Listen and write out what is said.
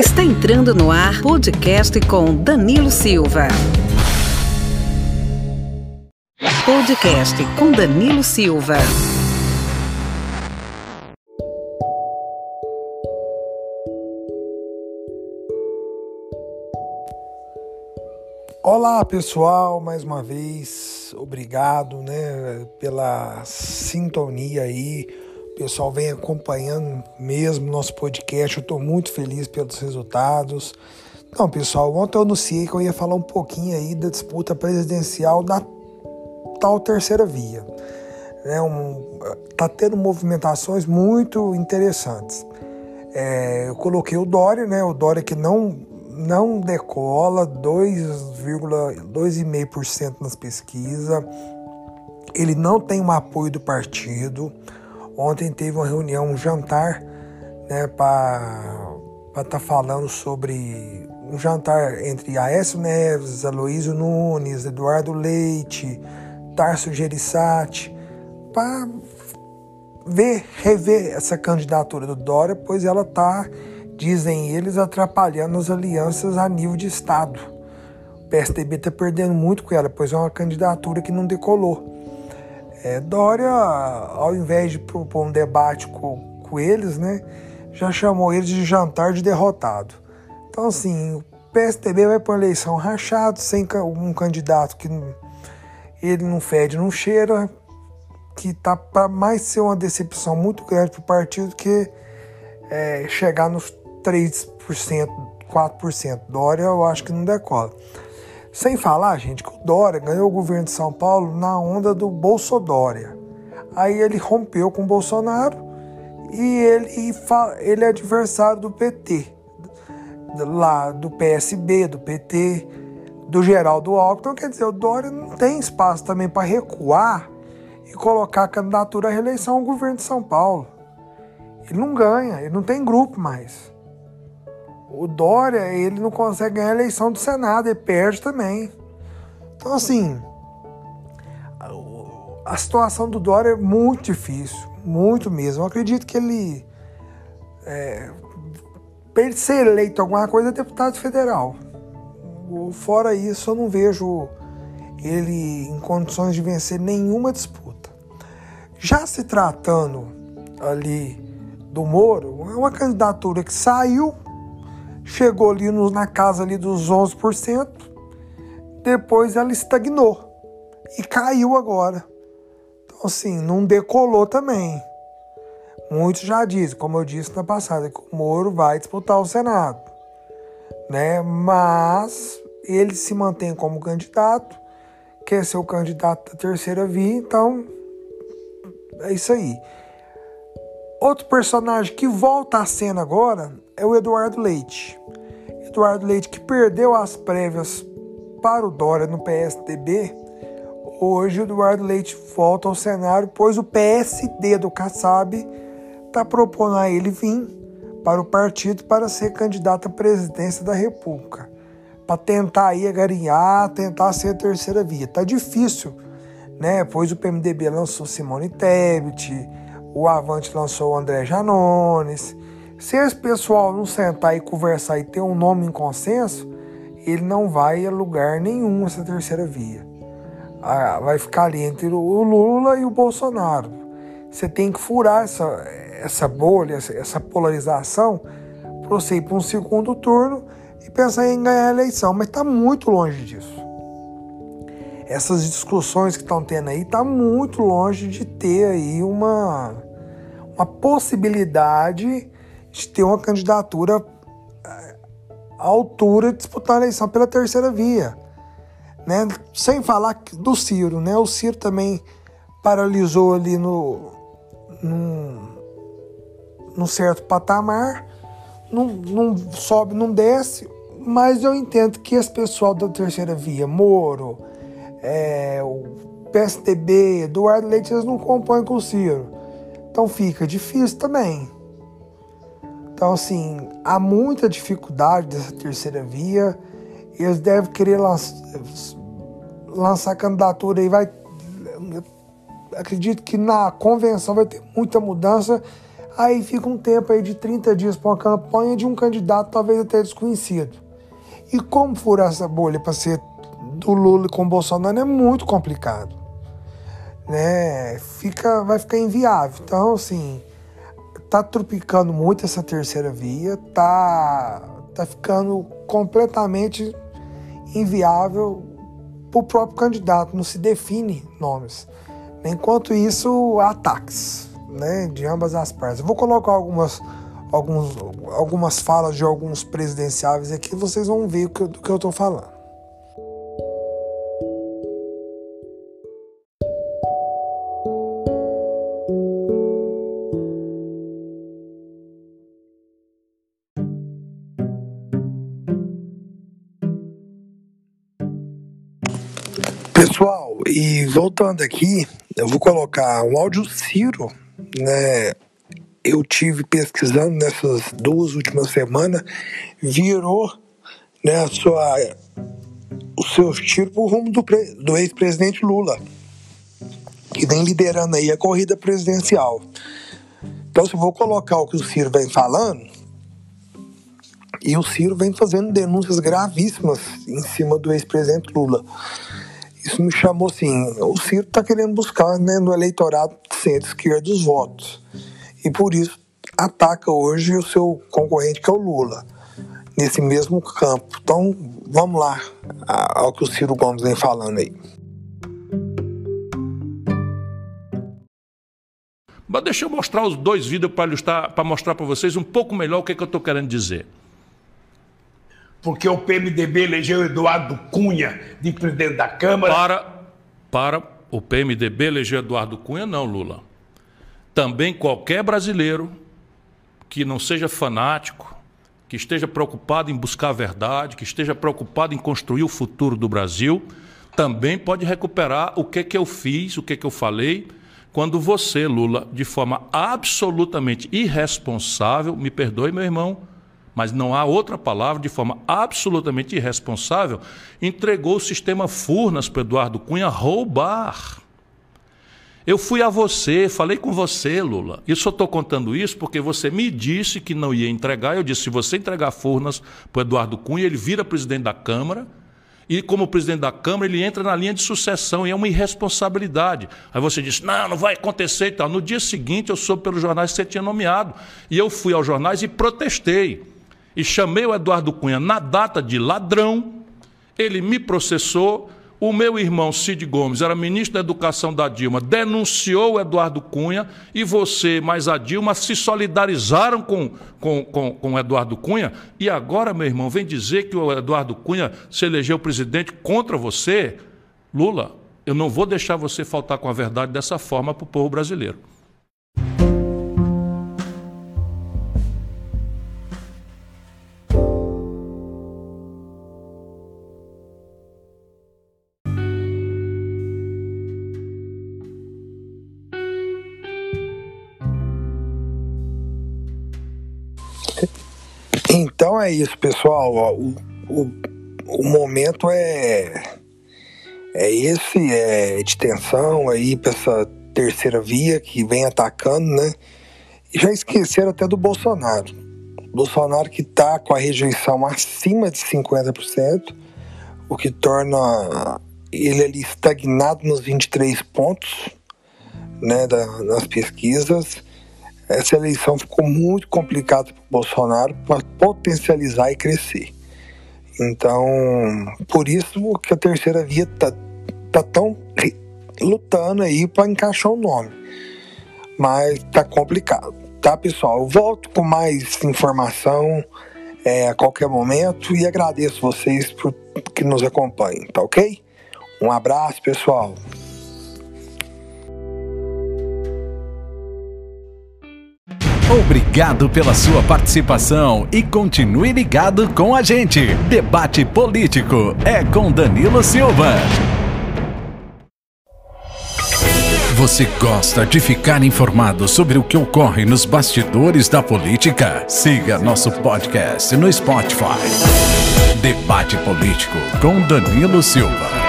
Está entrando no ar podcast com Danilo Silva. Podcast com Danilo Silva. Olá pessoal, mais uma vez, obrigado né, pela sintonia aí. Pessoal vem acompanhando mesmo nosso podcast, eu estou muito feliz pelos resultados. Então, pessoal, ontem eu anunciei que eu ia falar um pouquinho aí da disputa presidencial da tal terceira via. Né, um, tá tendo movimentações muito interessantes. É, eu coloquei o Dória, né? O Dória que não não decola, 2,5% nas pesquisas. Ele não tem um apoio do partido. Ontem teve uma reunião, um jantar, né, para estar tá falando sobre um jantar entre Aécio Neves, Aloysio Nunes, Eduardo Leite, Tarso Gerissati, para ver, rever essa candidatura do Dória, pois ela está dizem eles, atrapalhando as alianças a nível de Estado. O PSDB está perdendo muito com ela, pois é uma candidatura que não decolou. É, Dória, ao invés de propor um debate com, com eles, né, já chamou eles de jantar de derrotado. Então, assim, o PSDB vai para uma eleição rachado, sem um candidato que ele não fede, não cheira, que tá para mais ser uma decepção muito grande para o partido que é, chegar nos 3%, 4%. Dória eu acho que não decola. Sem falar, gente, que o Dória ganhou o governo de São Paulo na onda do Bolsodória. Aí ele rompeu com o Bolsonaro e ele, ele é adversário do PT, lá do PSB, do PT, do Geraldo Alckmin. Então, quer dizer, o Dória não tem espaço também para recuar e colocar a candidatura à reeleição ao governo de São Paulo. Ele não ganha, ele não tem grupo mais. O Dória, ele não consegue ganhar a eleição do Senado, ele perde também. Então, assim, a situação do Dória é muito difícil, muito mesmo. Eu acredito que ele, é, para ser eleito alguma coisa, é deputado federal. Fora isso, eu não vejo ele em condições de vencer nenhuma disputa. Já se tratando ali do Moro, é uma candidatura que saiu chegou ali no, na casa ali dos 11%, depois ela estagnou e caiu agora. Então, assim, não decolou também. Muitos já dizem, como eu disse na passada, que o Moro vai disputar o Senado. Né? Mas ele se mantém como candidato, quer ser o candidato da terceira via, então é isso aí. Outro personagem que volta à cena agora é o Eduardo Leite. Eduardo Leite que perdeu as prévias para o Dória no PSDB, hoje o Eduardo Leite volta ao cenário, pois o PSD do Kassab está propondo a ele vir para o partido para ser candidato à presidência da República, para tentar aí agarinhar, tentar ser a terceira via. Tá difícil, né? Pois o PMDB lançou Simone Tebet, o Avante lançou o André Janones. Se esse pessoal não sentar e conversar e ter um nome em consenso, ele não vai a lugar nenhum essa terceira via. Ah, vai ficar ali entre o Lula e o Bolsonaro. Você tem que furar essa, essa bolha, essa polarização, para você ir para um segundo turno e pensar em ganhar a eleição. Mas está muito longe disso. Essas discussões que estão tendo aí está muito longe de ter aí uma, uma possibilidade de ter uma candidatura eh, à altura de disputar a eleição pela terceira via. Né? Sem falar do Ciro, né? O Ciro também paralisou ali no, num, num certo patamar, não, não sobe, não desce, mas eu entendo que esse pessoal da terceira via, Moro, é, o PSDB, Eduardo Leite, eles não compõem com o Ciro. Então fica difícil também. Então, assim, há muita dificuldade dessa terceira via. Eles devem querer lançar, candidatura e vai. Acredito que na convenção vai ter muita mudança, Aí fica um tempo aí de 30 dias para uma campanha de um candidato talvez até desconhecido. E como furar essa bolha para ser do Lula com o Bolsonaro é muito complicado. Né? Fica, vai ficar inviável. Então, assim, tá tropicando muito essa terceira via, tá, tá ficando completamente inviável para o próprio candidato, não se define nomes. Enquanto isso, ataques né, de ambas as partes. Eu vou colocar algumas, alguns, algumas falas de alguns presidenciáveis aqui, vocês vão ver do que eu estou falando. E voltando aqui, eu vou colocar um áudio Ciro, né? Eu tive pesquisando nessas duas últimas semanas, virou né, a sua, o seu tiro pro rumo do, do ex-presidente Lula, que vem liderando aí a corrida presidencial. Então, se eu vou colocar o que o Ciro vem falando, e o Ciro vem fazendo denúncias gravíssimas em cima do ex-presidente Lula isso me chamou assim, o Ciro está querendo buscar né, no eleitorado centro-esquerda os votos. E por isso ataca hoje o seu concorrente, que é o Lula, nesse mesmo campo. Então, vamos lá ao que o Ciro Gomes vem falando aí. Mas deixa eu mostrar os dois vídeos para mostrar para vocês um pouco melhor o que, é que eu estou querendo dizer porque o PMDB elegeu Eduardo Cunha de presidente da Câmara. Para, para o PMDB eleger Eduardo Cunha, não, Lula. Também qualquer brasileiro que não seja fanático, que esteja preocupado em buscar a verdade, que esteja preocupado em construir o futuro do Brasil, também pode recuperar o que, que eu fiz, o que, que eu falei, quando você, Lula, de forma absolutamente irresponsável, me perdoe, meu irmão, mas não há outra palavra, de forma absolutamente irresponsável, entregou o sistema Furnas para Eduardo Cunha roubar. Eu fui a você, falei com você, Lula. E só estou contando isso porque você me disse que não ia entregar. Eu disse: se você entregar Furnas para Eduardo Cunha, ele vira presidente da Câmara. E como presidente da Câmara, ele entra na linha de sucessão e é uma irresponsabilidade. Aí você disse: não, não vai acontecer e tal. No dia seguinte, eu soube pelos jornais que você tinha nomeado. E eu fui aos jornais e protestei e chamei o Eduardo Cunha na data de ladrão, ele me processou. O meu irmão Cid Gomes era ministro da Educação da Dilma, denunciou o Eduardo Cunha e você, mais a Dilma, se solidarizaram com, com, com, com o Eduardo Cunha. E agora, meu irmão, vem dizer que o Eduardo Cunha se elegeu presidente contra você. Lula, eu não vou deixar você faltar com a verdade dessa forma para o povo brasileiro. Então é isso, pessoal. O, o, o momento é, é esse, é de tensão aí para essa terceira via que vem atacando, né? E já esqueceram até do Bolsonaro. Bolsonaro que está com a rejeição acima de 50%, o que torna ele ali estagnado nos 23 pontos né, da, nas pesquisas essa eleição ficou muito complicada para o Bolsonaro para potencializar e crescer. Então, por isso que a terceira via está tá tão lutando aí para encaixar o nome. Mas tá complicado, tá, pessoal? Eu volto com mais informação é, a qualquer momento e agradeço vocês por que nos acompanhem, tá ok? Um abraço, pessoal. Obrigado pela sua participação e continue ligado com a gente. Debate Político é com Danilo Silva. Você gosta de ficar informado sobre o que ocorre nos bastidores da política? Siga nosso podcast no Spotify. Debate Político com Danilo Silva.